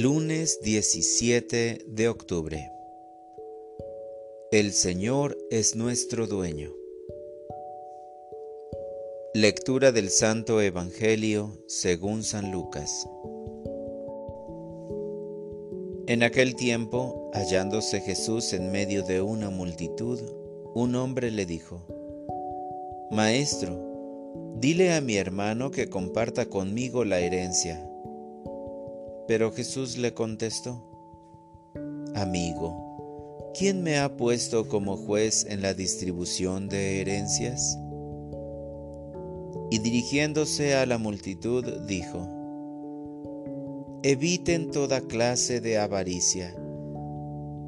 Lunes 17 de octubre. El Señor es nuestro dueño. Lectura del Santo Evangelio según San Lucas. En aquel tiempo, hallándose Jesús en medio de una multitud, un hombre le dijo, Maestro, dile a mi hermano que comparta conmigo la herencia. Pero Jesús le contestó, Amigo, ¿quién me ha puesto como juez en la distribución de herencias? Y dirigiéndose a la multitud, dijo, Eviten toda clase de avaricia,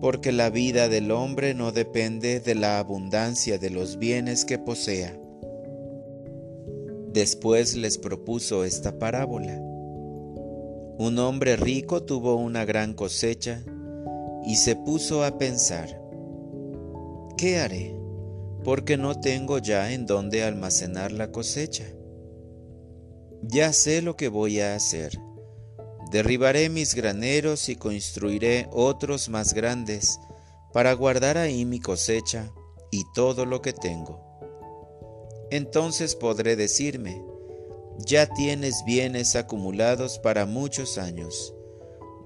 porque la vida del hombre no depende de la abundancia de los bienes que posea. Después les propuso esta parábola. Un hombre rico tuvo una gran cosecha y se puso a pensar, ¿qué haré? Porque no tengo ya en dónde almacenar la cosecha. Ya sé lo que voy a hacer. Derribaré mis graneros y construiré otros más grandes para guardar ahí mi cosecha y todo lo que tengo. Entonces podré decirme, ya tienes bienes acumulados para muchos años.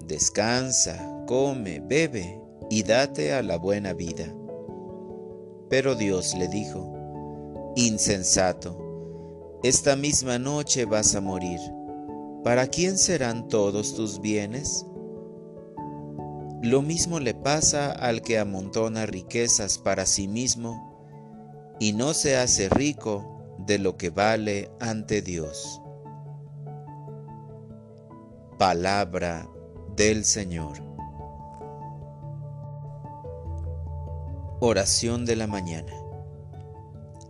Descansa, come, bebe y date a la buena vida. Pero Dios le dijo, Insensato, esta misma noche vas a morir. ¿Para quién serán todos tus bienes? Lo mismo le pasa al que amontona riquezas para sí mismo y no se hace rico de lo que vale ante Dios. Palabra del Señor. Oración de la mañana.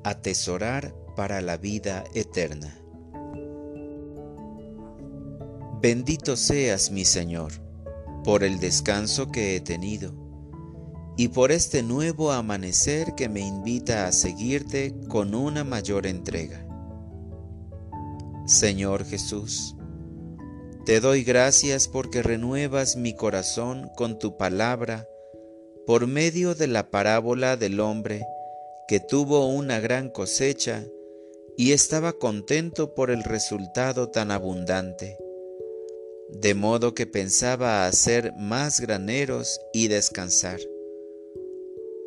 Atesorar para la vida eterna. Bendito seas mi Señor, por el descanso que he tenido y por este nuevo amanecer que me invita a seguirte con una mayor entrega. Señor Jesús, te doy gracias porque renuevas mi corazón con tu palabra por medio de la parábola del hombre que tuvo una gran cosecha y estaba contento por el resultado tan abundante, de modo que pensaba hacer más graneros y descansar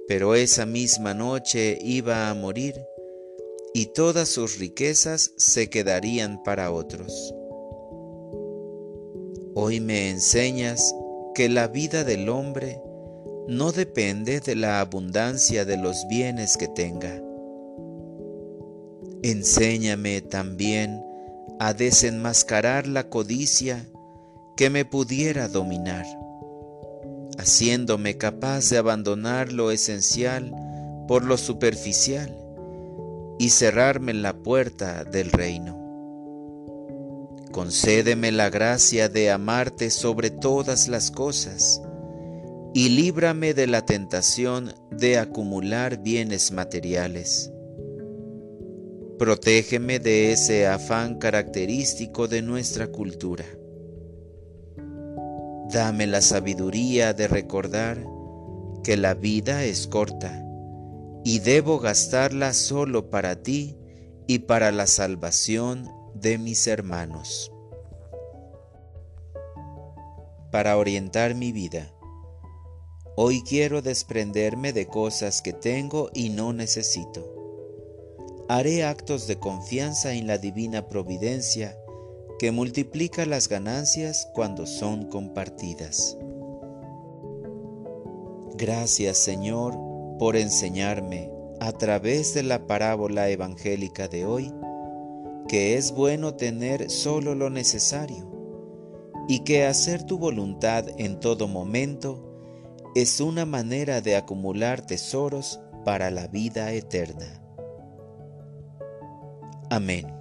pero esa misma noche iba a morir y todas sus riquezas se quedarían para otros. Hoy me enseñas que la vida del hombre no depende de la abundancia de los bienes que tenga. Enséñame también a desenmascarar la codicia que me pudiera dominar haciéndome capaz de abandonar lo esencial por lo superficial y cerrarme en la puerta del reino. Concédeme la gracia de amarte sobre todas las cosas y líbrame de la tentación de acumular bienes materiales. Protégeme de ese afán característico de nuestra cultura Dame la sabiduría de recordar que la vida es corta y debo gastarla solo para ti y para la salvación de mis hermanos. Para orientar mi vida, hoy quiero desprenderme de cosas que tengo y no necesito. Haré actos de confianza en la divina providencia que multiplica las ganancias cuando son compartidas. Gracias Señor por enseñarme a través de la parábola evangélica de hoy que es bueno tener solo lo necesario y que hacer tu voluntad en todo momento es una manera de acumular tesoros para la vida eterna. Amén.